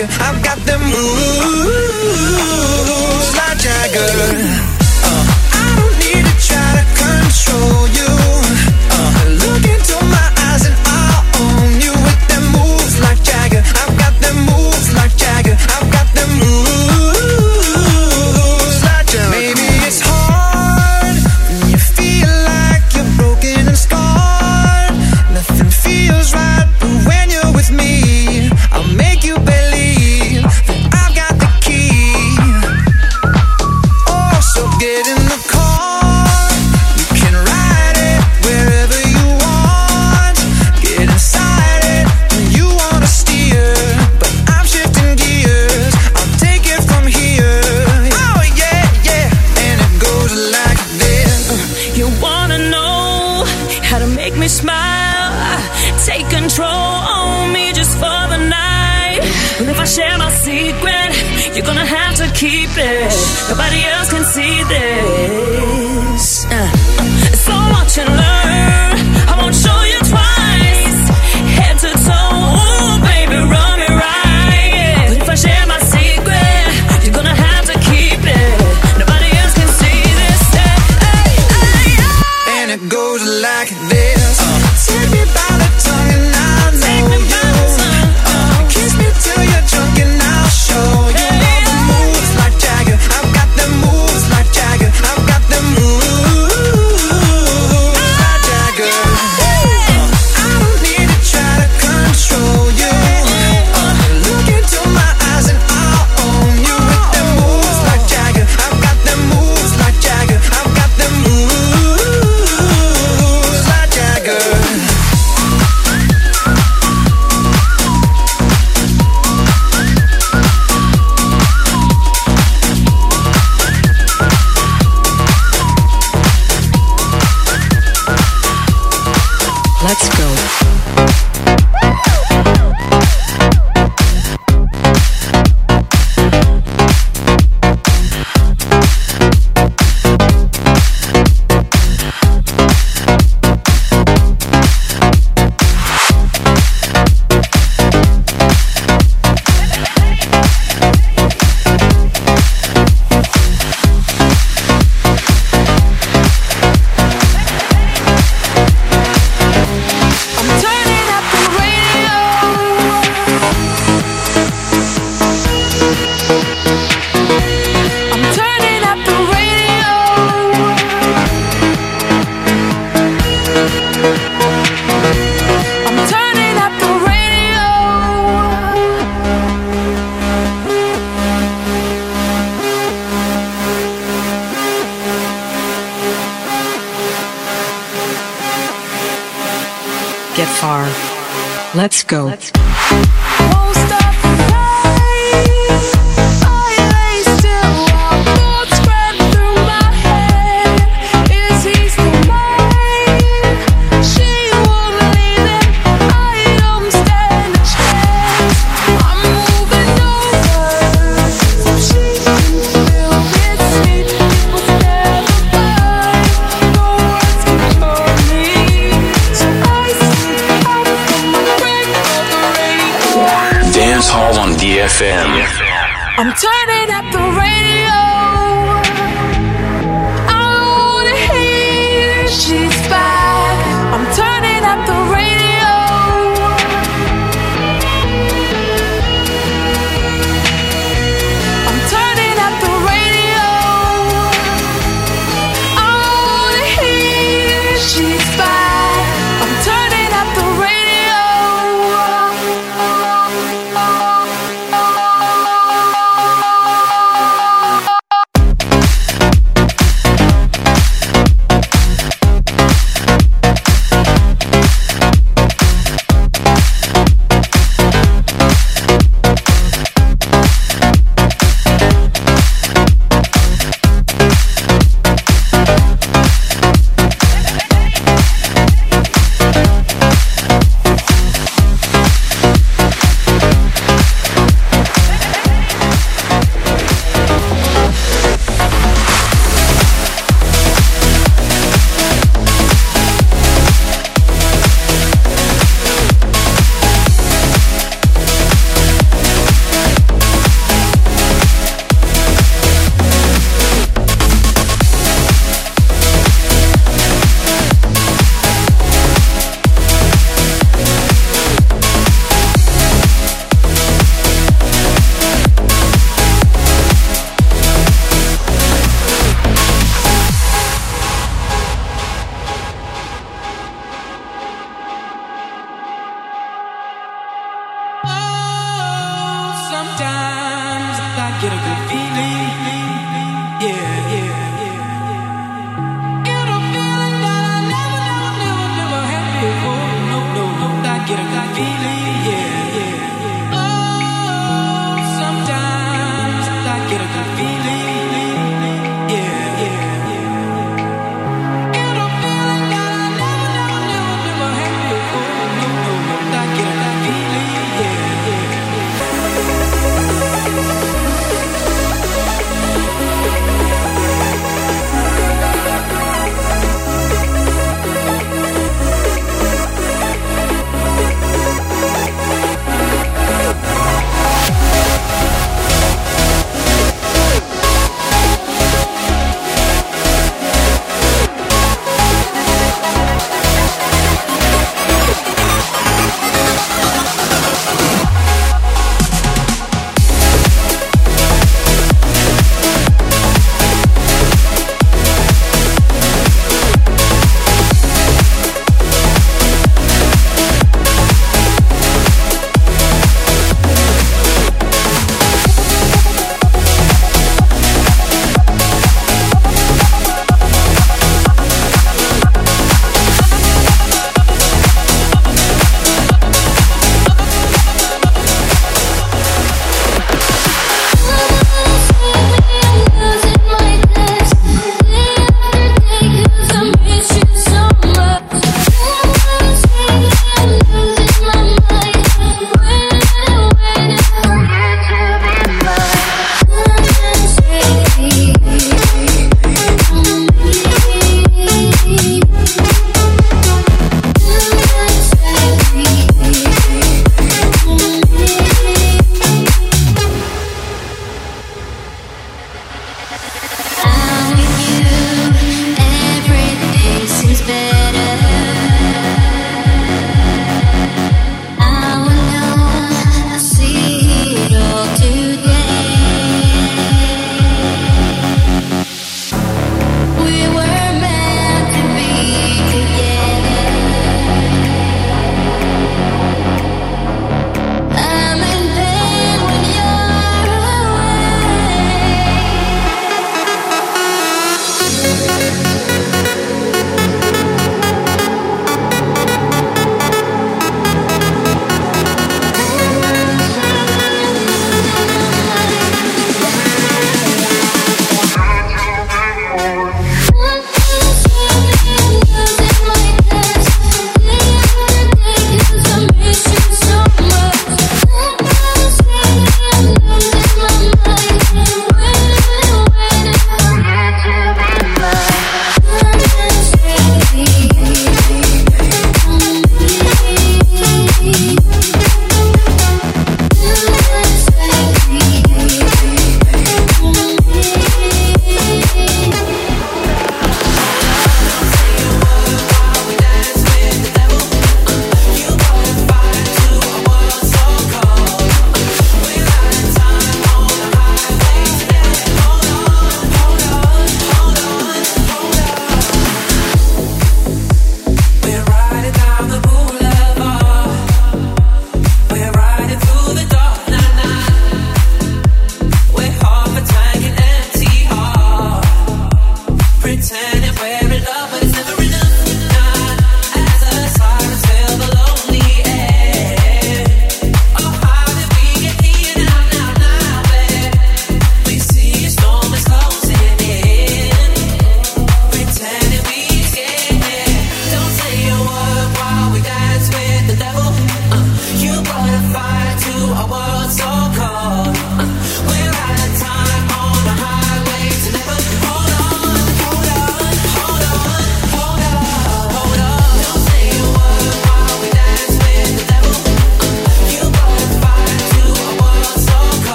nigga. I've got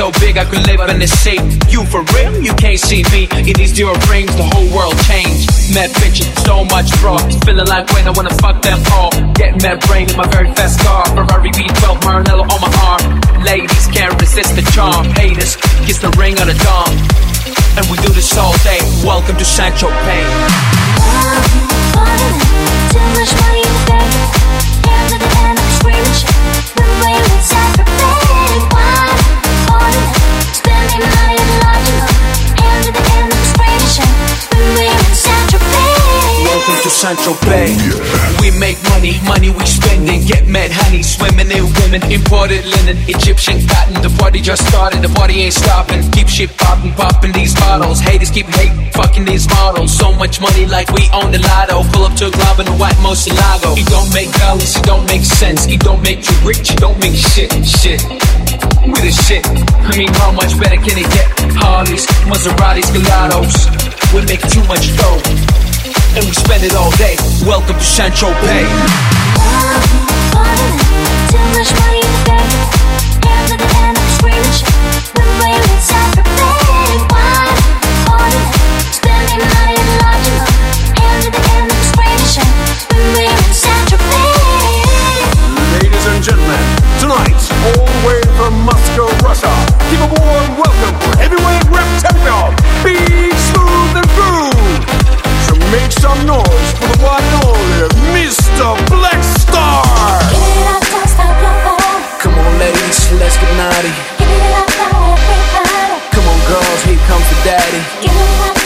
so big I could live in the sea. You for real? You can't see me. In these zero rings, the whole world changed. Mad bitches, so much fraud. Feeling like when I wanna fuck them all. Get mad brain in my very fast car. Ferrari V12, Maranello on my arm. Ladies can't resist the charm. Haters, kiss the ring on the dawn. And we do this all day. Welcome to St. Tropez. Too much money in the bank. At the end of the screaming shit. When we To Central Bay. We make money, money we spend and Get mad honey, swimming in women. Imported linen, Egyptian cotton. The party just started, the party ain't stopping. Keep shit popping, popping these bottles. Haters keep hating, fucking these models. So much money like we own the lotto. Pull up to a club in a white Murcielago. It don't make dollars, it don't make sense. It don't make you rich, it don't make shit, shit. We the shit. I mean, how much better can it get? Harleys, Maseratis, Gallardos. We make too much dough and we spend it all day. Welcome to with sacrifice. Ladies and gentlemen, tonight, all the way from Moscow, Russia, give a warm welcome for heavyweight rap champion, Big make some noise for the one and only Mr. Black Star. Give it up, don't stop your heart. Come on, ladies, let's get naughty. Give it up, now everybody. Come on, girls, here comes the daddy.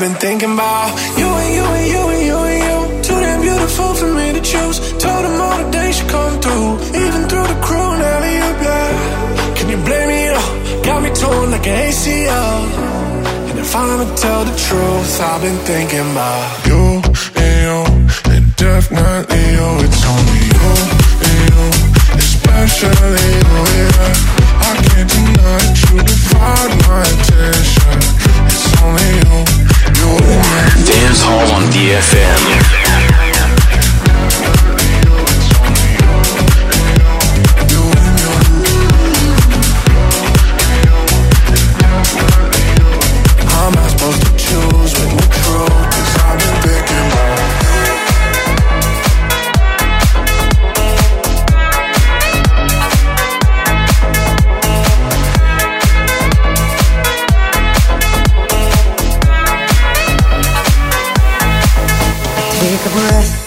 I've been thinking about you and you and you and you and you. Too damn beautiful for me to choose. Told them all the days you come through, even through the crew. Now you yeah. Can you blame me? Oh, got me torn like an ACL. Uh. And if I'ma tell the truth, I've been thinking about you and you and definitely you. It's only you and you, especially you. Yeah. I can't deny that you divide my attention. It's only you. Dance Hall on DFM. take a breath.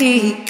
You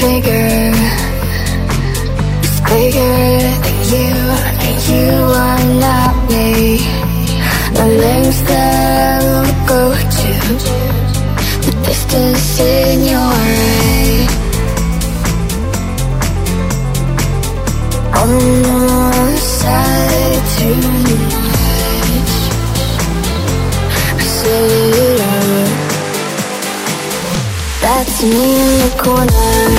bigger It's bigger than you. And you are not me. The lengths that I will go to The distance in your eye On the one side too That's me in the corner.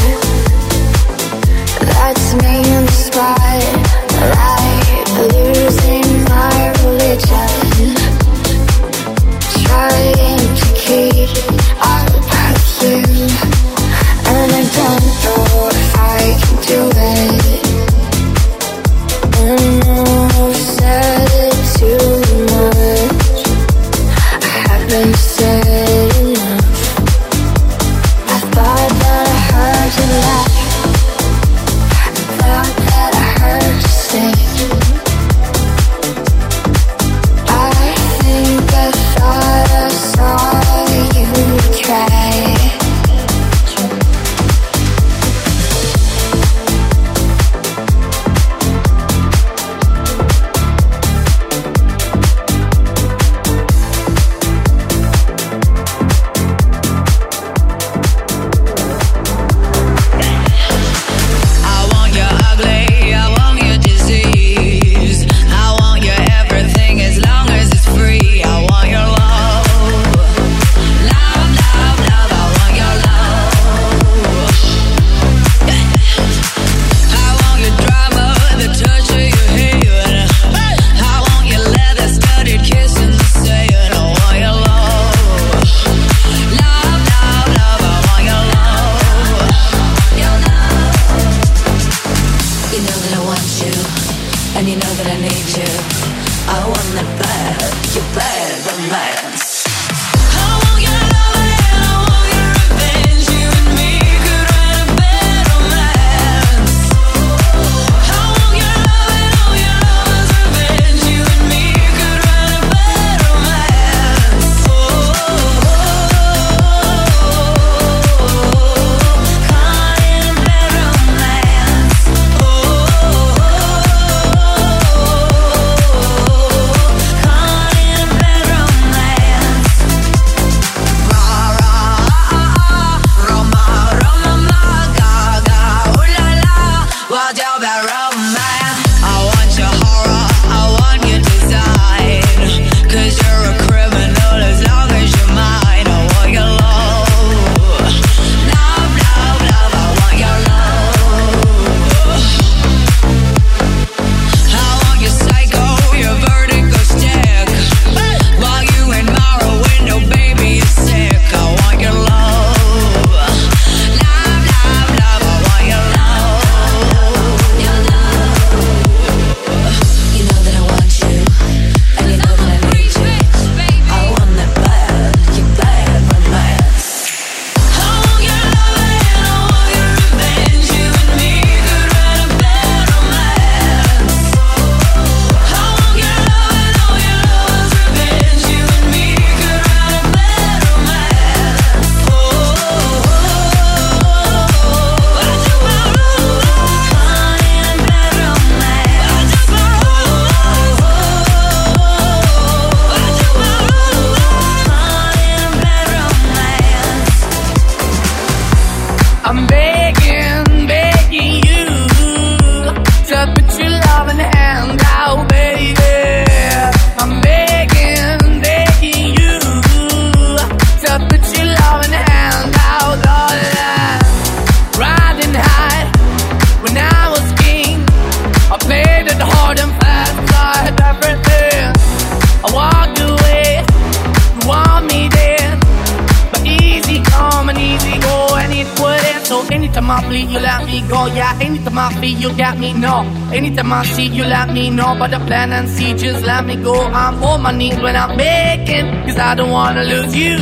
when I'm making, cause I don't wanna lose you.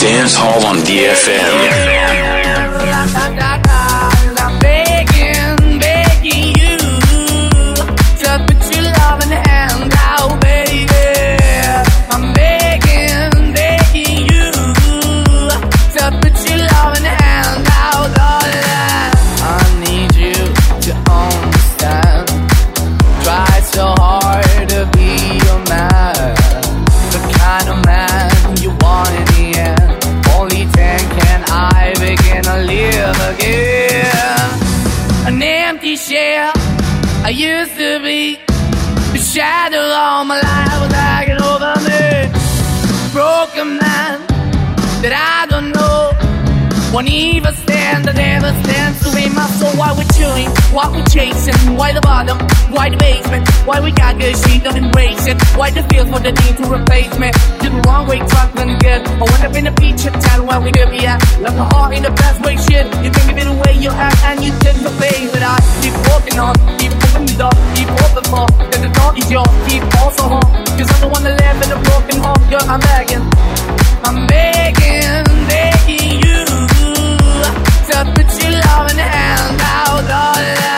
Dance Hall on DFM. Chasing? Why the bottom? Why the basement? Why we got good shit, don't embrace it? Why the feel for the need to replace me? Did the wrong way, trying good. I went up in the feature town where we could be at. Left my heart in the best way, shit. You think of it the way you act and you did the face. But I keep walking on, keep moving the door, keep open for. Cause the door is yours, keep also home. Cause I'm the one that live in a broken home, girl, I'm begging. I'm begging, begging you to put your loving hand out, darling.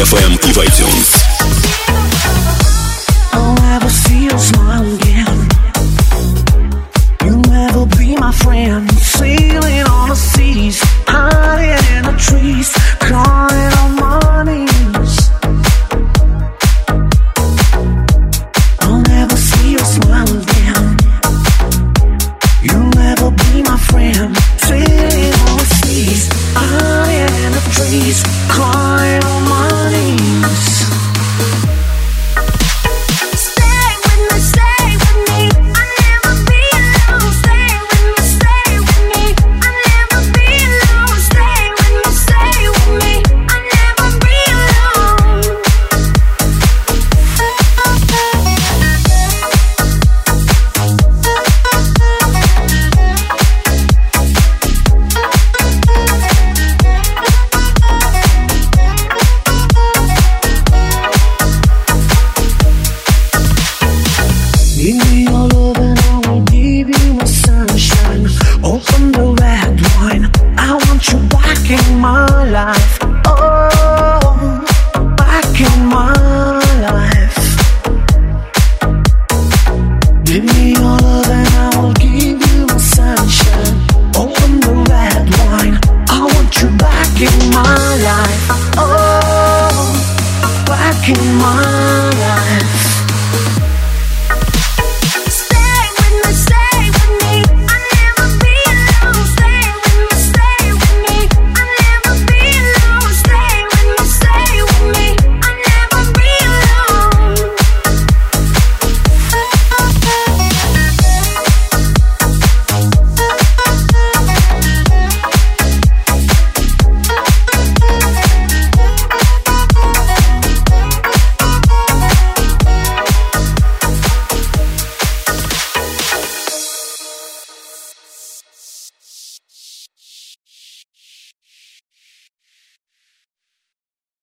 FM